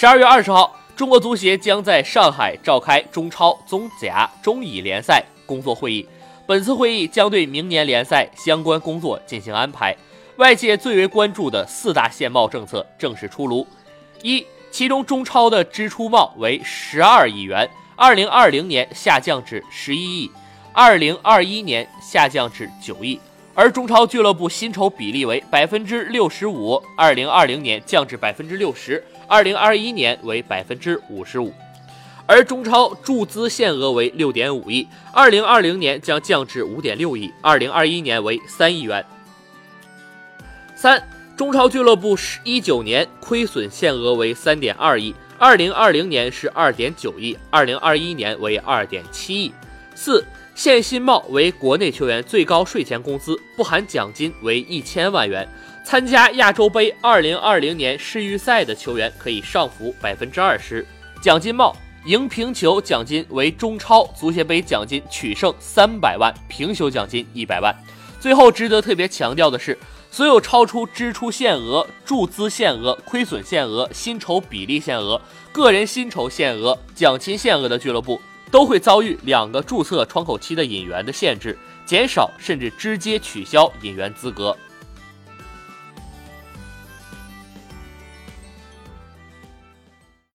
十二月二十号，中国足协将在上海召开中超、中甲、中乙联赛工作会议。本次会议将对明年联赛相关工作进行安排。外界最为关注的四大限贸政策正式出炉。一，其中中超的支出贸为十二亿元，二零二零年下降至十一亿，二零二一年下降至九亿。而中超俱乐部薪酬比例为百分之六十五，二零二零年降至百分之六十，二零二一年为百分之五十五。而中超注资限额为六点五亿，二零二零年将降至五点六亿，二零二一年为三亿元。三，中超俱乐部一九年亏损限额为三点二亿，二零二零年是二点九亿，二零二一年为二点七亿。四。限薪帽为国内球员最高税前工资，不含奖金为一千万元。参加亚洲杯二零二零年世预赛的球员可以上浮百分之二十。奖金帽赢平球奖金为中超足协杯奖金取胜三百万，平球奖金一百万。最后值得特别强调的是，所有超出支出限额、注资限额、亏损限额、薪酬比例限额、个人薪酬限额、奖金限额的俱乐部。都会遭遇两个注册窗口期的引援的限制，减少甚至直接取消引援资格。